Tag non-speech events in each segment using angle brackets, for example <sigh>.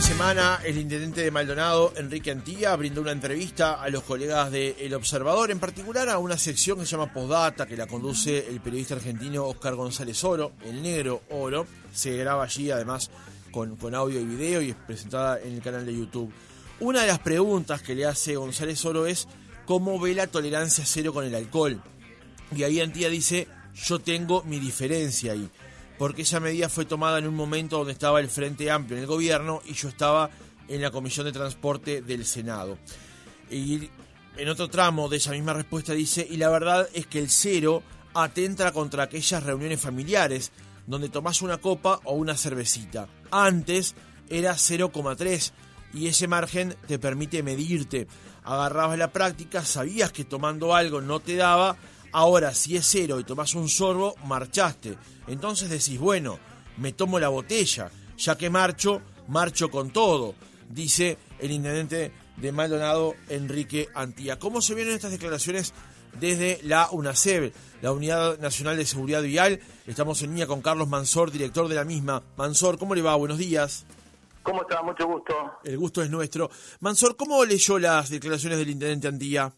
de semana, el intendente de Maldonado, Enrique Antía, brindó una entrevista a los colegas de El Observador, en particular a una sección que se llama Postdata, que la conduce el periodista argentino Oscar González Oro, el negro Oro. Se graba allí además con, con audio y video y es presentada en el canal de YouTube. Una de las preguntas que le hace González Oro es cómo ve la tolerancia cero con el alcohol. Y ahí Antía dice, yo tengo mi diferencia ahí porque esa medida fue tomada en un momento donde estaba el Frente Amplio en el gobierno y yo estaba en la Comisión de Transporte del Senado. Y en otro tramo de esa misma respuesta dice, y la verdad es que el cero atenta contra aquellas reuniones familiares donde tomás una copa o una cervecita. Antes era 0,3 y ese margen te permite medirte. Agarrabas la práctica, sabías que tomando algo no te daba, Ahora, si es cero y tomás un sorbo, marchaste. Entonces decís, bueno, me tomo la botella. Ya que marcho, marcho con todo, dice el intendente de Maldonado, Enrique Antía. ¿Cómo se vienen estas declaraciones desde la UNACEB, la Unidad Nacional de Seguridad Vial? Estamos en línea con Carlos Mansor, director de la misma. Mansor, ¿cómo le va? Buenos días. ¿Cómo está? Mucho gusto. El gusto es nuestro. Mansor, ¿cómo leyó las declaraciones del intendente Antía?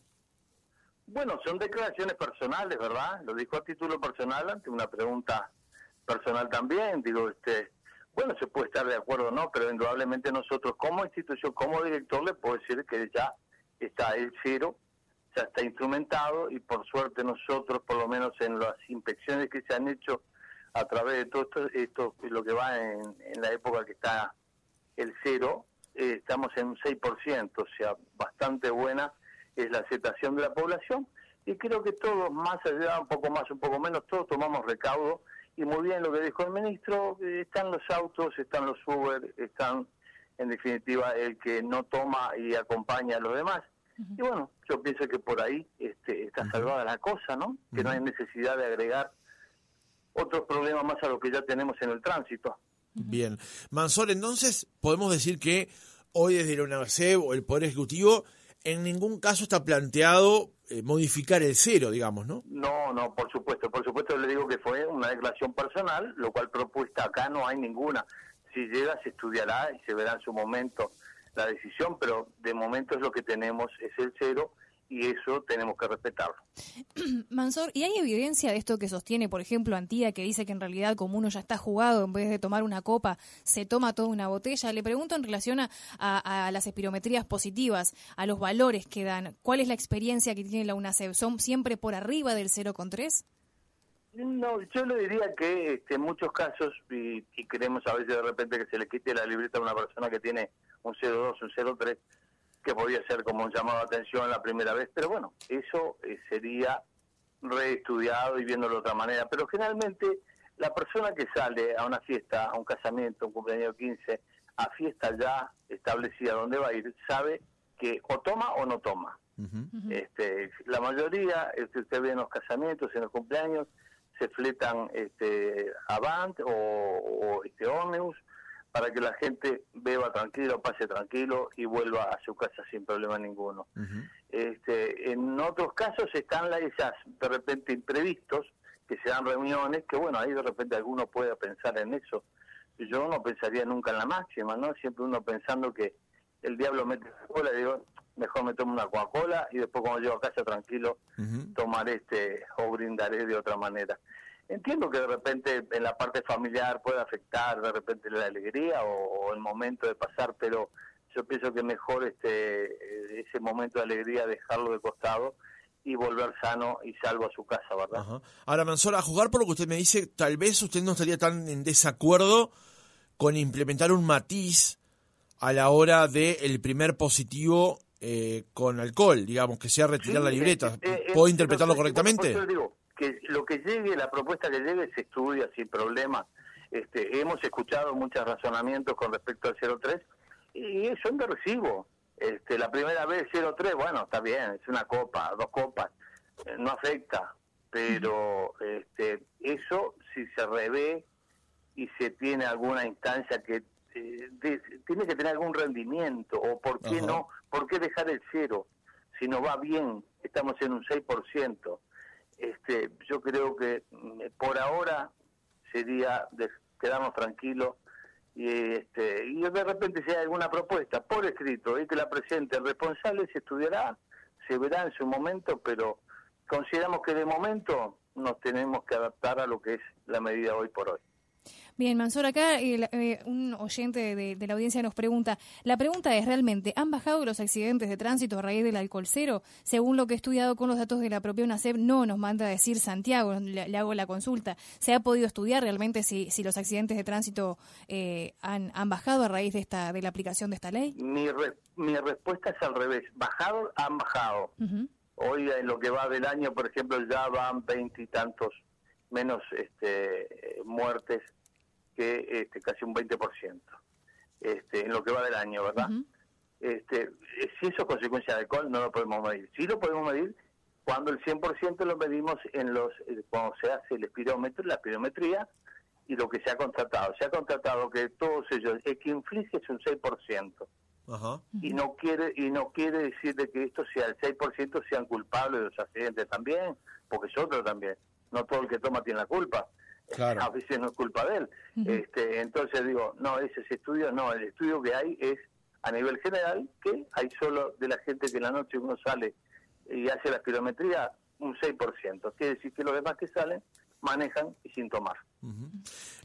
Bueno, son declaraciones personales, ¿verdad? Lo dijo a título personal ante una pregunta personal también. Digo, este, bueno, se puede estar de acuerdo o no, pero indudablemente nosotros como institución, como director, le puedo decir que ya está el cero, ya está instrumentado y por suerte nosotros, por lo menos en las inspecciones que se han hecho a través de todo esto, esto lo que va en, la época que está el cero, eh, estamos en un 6%, o sea, bastante buena es la aceptación de la población y creo que todos, más allá, un poco más, un poco menos, todos tomamos recaudo y muy bien lo que dijo el ministro, están los autos, están los Uber, están en definitiva el que no toma y acompaña a los demás. Y bueno, yo pienso que por ahí este, está salvada la cosa, ¿no? Que no hay necesidad de agregar otros problemas más a lo que ya tenemos en el tránsito. Bien. Mansor, entonces, podemos decir que hoy desde la UNACEB o el Poder Ejecutivo en ningún caso está planteado eh, modificar el cero, digamos, ¿no? No, no, por supuesto, por supuesto le digo que fue una declaración personal, lo cual propuesta acá no hay ninguna. Si llega se estudiará y se verá en su momento la decisión, pero de momento es lo que tenemos, es el cero y eso tenemos que respetarlo. <clears throat> Mansor, ¿y hay evidencia de esto que sostiene, por ejemplo, Antía, que dice que en realidad como uno ya está jugado, en vez de tomar una copa, se toma toda una botella? Le pregunto en relación a, las espirometrías positivas, a los valores que dan. ¿Cuál es la experiencia que tiene la UNACEB? ¿Son siempre por arriba del 0,3? No, yo le diría que este, en muchos casos, y, y, queremos a veces de repente que se le quite la libreta a una persona que tiene un 0,2, un 0,3, que podía ser como un llamado de atención la primera vez, pero bueno, eso eh, sería reestudiado y viéndolo de otra manera. Pero generalmente la persona que sale a una fiesta, a un casamiento, a un cumpleaños 15, a fiesta ya establecida donde va a ir, sabe que o toma o no toma. este, la mayoría, este, usted ve en los casamientos, en los cumpleaños, se fletan este, Avant o, o este Omnibus, para que la gente beba tranquilo, pase tranquilo y vuelva a su casa sin problema ninguno. este, en otros casos están las, esas de repente imprevistos, que se dan reuniones, que bueno, ahí de repente alguno puede pensar en eso. Yo no pensaría nunca en la máxima, ¿no? Siempre uno pensando que el diablo mete la cola, digo, mejor me tomo una Coca-Cola y después cuando llego a casa tranquilo tomaré este o brindaré de otra manera. Entiendo que de repente en la parte familiar puede afectar de repente la alegría o, el momento de pasar, pero yo pienso que mejor este ese momento de alegría dejarlo de costado y volver sano y salvo a su casa, ¿verdad? Ahora, Mansola, a jugar por lo que usted me dice, tal vez usted no estaría tan en desacuerdo con implementar un matiz a la hora del el primer positivo eh, con alcohol, digamos, que sea retirar la libreta. Eh, eh, ¿Puedo interpretarlo correctamente? Que lo que llegue, la propuesta que llegue se estudia sin problema. Este, hemos escuchado muchos razonamientos con respecto al 03 y son de recibo. Este, la primera vez 03, bueno, está bien, es una copa, dos copas, eh, no afecta, pero este, eso si se revé y se tiene alguna instancia que eh, tiene que tener algún rendimiento o por qué no, por qué dejar el cero si no va bien, estamos en un 6% este, yo creo que mm, por ahora sería de quedarnos tranquilos y este y de repente si hay alguna propuesta por escrito y que la presente el responsable se estudiará se verá en su momento pero consideramos que de momento nos tenemos que adaptar a lo que es la medida hoy por hoy Bien, Mansor, acá eh, eh, un oyente de, la audiencia nos pregunta, la pregunta es realmente, ¿han bajado los accidentes de tránsito a raíz del alcohol cero? Según lo que he estudiado con los datos de la propia UNACEP, no nos manda a decir Santiago, le, hago la consulta. ¿Se ha podido estudiar realmente si, si los accidentes de tránsito eh, han, han bajado a raíz de esta de la aplicación de esta ley? Mi, mi respuesta es al revés, bajado, han bajado. Hoy en lo que va del año, por ejemplo, ya van veintitantos menos este, muertes que este, casi un 20% este, en lo que va del año, ¿verdad? este, si eso es consecuencia de alcohol, no lo podemos medir. Sí lo podemos medir cuando el 100% lo medimos en los eh, cuando se hace el espirómetro, la espirometría, y lo que se ha contratado. Se ha contratado que todos ellos, el que inflige es un 6%. Ajá. Y no quiere y no quiere decir de que esto sea el 6% sean culpables de los accidentes también, porque es otro también. No todo el que toma tiene la culpa a veces no es culpa de él. este, entonces digo, no, ese estudio, no, el estudio que hay es a nivel general que hay solo de la gente que en la noche uno sale y hace la espirometría un 6%. Quiere decir que los demás que salen manejan y sin tomar.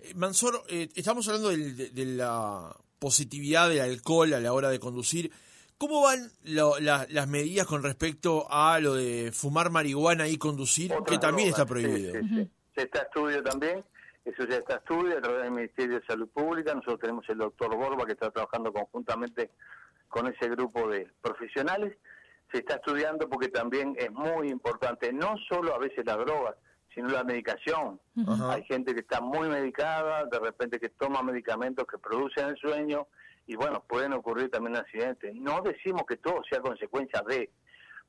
Eh, Mansor, eh, estamos hablando de, la positividad del alcohol a la hora de conducir. ¿Cómo van las medidas con respecto a lo de fumar marihuana y conducir, que también está prohibido? está estudio también, eso ya está estudio a través del Ministerio de Salud Pública. Nosotros tenemos el doctor Borba que está trabajando conjuntamente con ese grupo de profesionales. Se está estudiando porque también es muy importante, no solo a veces las drogas, sino la medicación. Hay gente que está muy medicada, de repente que toma medicamentos que producen el sueño y bueno, pueden ocurrir también accidentes. No decimos que todo sea consecuencia de,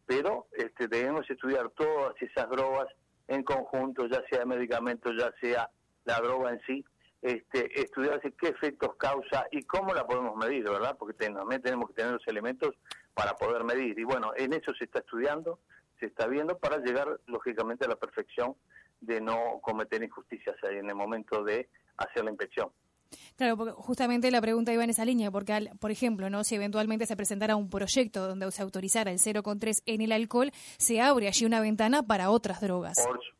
pero este, debemos estudiar todas esas drogas en conjunto, ya sea medicamentos, ya sea la droga en sí, este, estudiarse qué efectos causa y cómo la podemos medir, ¿verdad? Porque también tenemos que tener los elementos para poder medir. Y bueno, en eso se está estudiando, se está viendo para llegar, lógicamente, a la perfección de no cometer injusticias en el momento de hacer la inspección. Claro, porque justamente la pregunta iba en esa línea, porque, por ejemplo, no si eventualmente se presentara un proyecto donde se autorizara el 0,3 en el alcohol, se abre allí una ventana para otras drogas.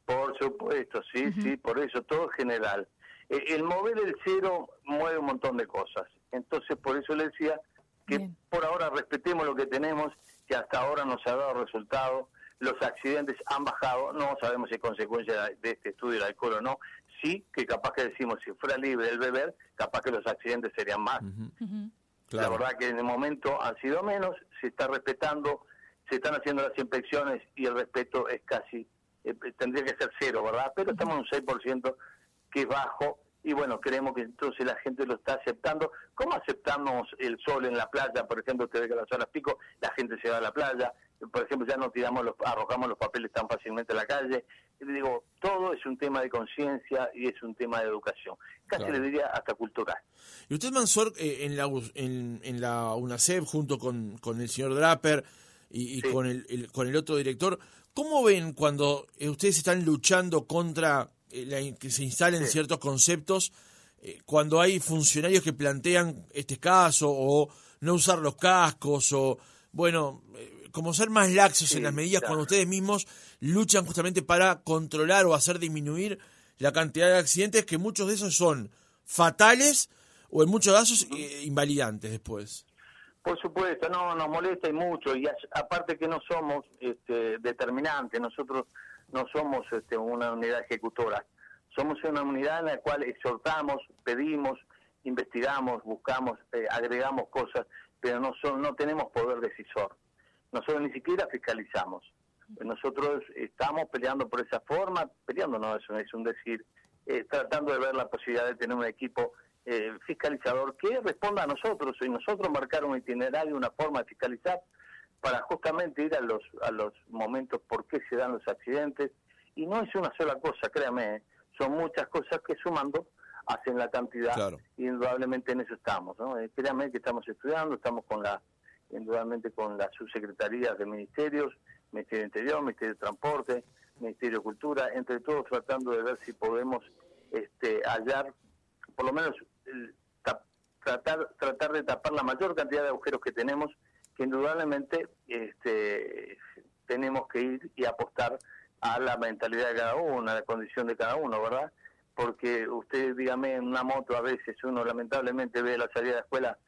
Por, supuesto, sí, sí, por eso, todo general. Eh, el mover el cero mueve un montón de cosas. Entonces, por eso le decía que por ahora respetemos lo que tenemos, que hasta ahora nos ha dado resultado. Los accidentes han bajado, no sabemos si es consecuencia de este estudio del alcohol o no, sí que capaz que decimos, si fuera libre el beber, capaz que los accidentes serían más. La verdad que en el momento han sido menos, se está respetando, se están haciendo las inspecciones y el respeto es casi, eh, tendría que ser cero, ¿verdad? Pero estamos en un 6% que es bajo y bueno, creemos que entonces la gente lo está aceptando. ¿Cómo aceptamos el sol en la playa? Por ejemplo, usted ve que a las horas pico la gente se va a la playa, por ejemplo, ya no tiramos los, arrojamos los papeles tan fácilmente a la calle. Digo, todo es un tema de conciencia y es un tema de educación. Casi le diría hasta cultural. Y usted, Mansor, eh, en, la, en, la UNACEF, junto con, con el señor Draper y, con, el, con el otro director, ¿cómo ven cuando eh, ustedes están luchando contra eh, que se instalen ciertos conceptos, cuando hay funcionarios que plantean este caso o no usar los cascos o, bueno como ser más laxos en las medidas cuando ustedes mismos luchan justamente para controlar o hacer disminuir la cantidad de accidentes que muchos de esos son fatales o en muchos casos eh, invalidantes después. Por supuesto, no nos molesta y mucho y aparte que no somos este, determinantes, nosotros no somos este, una unidad ejecutora, somos una unidad en la cual exhortamos, pedimos, investigamos, buscamos, eh, agregamos cosas, pero no son, no tenemos poder decisor. Nosotros ni siquiera fiscalizamos. Nosotros estamos peleando por esa forma, peleando no, eso es un decir, eh, tratando de ver la posibilidad de tener un equipo eh, fiscalizador que responda a nosotros y nosotros marcar un itinerario, una forma de fiscalizar para justamente ir a los a los momentos por qué se dan los accidentes y no es una sola cosa, créame, ¿eh? son muchas cosas que sumando hacen la cantidad y indudablemente en eso estamos, ¿no? créame que estamos estudiando, estamos con la indudablemente con las subsecretarías de ministerios, Ministerio de Interior, Ministerio de Transporte, Ministerio de Cultura, entre todos tratando de ver si podemos este, hallar, por lo menos tratar, tratar de tapar la mayor cantidad de agujeros que tenemos, que indudablemente este, tenemos que ir y apostar a la mentalidad de cada uno, a la condición de cada uno, ¿verdad? Porque usted, dígame, en una moto a veces uno lamentablemente ve la salida de la escuela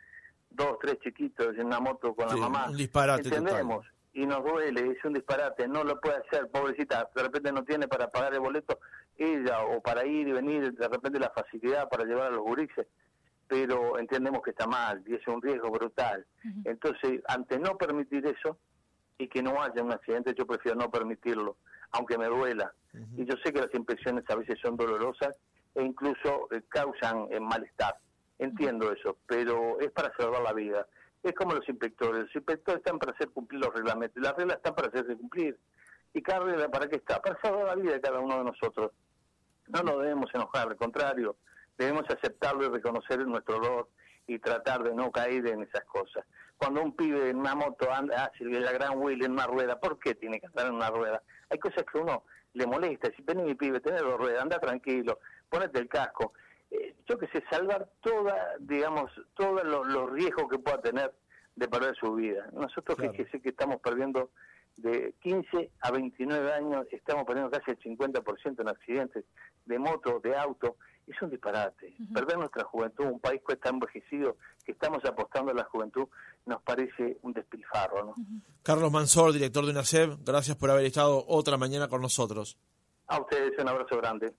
dos, tres chiquitos en una moto con la mamá. Un disparate Entendemos. Y nos duele, es un disparate, no lo puede hacer, pobrecita, de repente no tiene para pagar el boleto ella o para ir y venir, de repente la facilidad para llevar a los gurises, pero entendemos que está mal y es un riesgo brutal. Entonces, ante no permitir eso y que no haya un accidente, yo prefiero no permitirlo, aunque me duela. Y yo sé que las impresiones a veces son dolorosas e incluso eh, causan eh, malestar. Entiendo eso, pero es para salvar la vida. Es como los inspectores. Los inspectores están para hacer cumplir los reglamentos. Las reglas están para hacerse cumplir. ¿Y cada regla para qué está? Para salvar la vida de cada uno de nosotros. No nos debemos enojar, al contrario, debemos aceptarlo y reconocer nuestro dolor y tratar de no caer en esas cosas. Cuando un pibe en una moto anda, hace la gran wheel en una rueda, ¿por qué tiene que andar en una rueda? Hay cosas que uno le molesta. Si vení mi pibe, tenés dos ruedas, anda tranquilo, ponete el casco. Eh, yo que sé, salvar toda, digamos, todos los riesgos que pueda tener de perder su vida. Nosotros que sé que estamos perdiendo de 15 a 29 años estamos perdiendo casi el 50% en accidentes de moto, de auto. Es un disparate. Perder nuestra juventud, un país que está envejecido, que estamos apostando a la juventud, nos parece un despilfarro. ¿no? Carlos Mansor, director de UNACEB, gracias por haber estado otra mañana con nosotros. A ustedes un abrazo grande.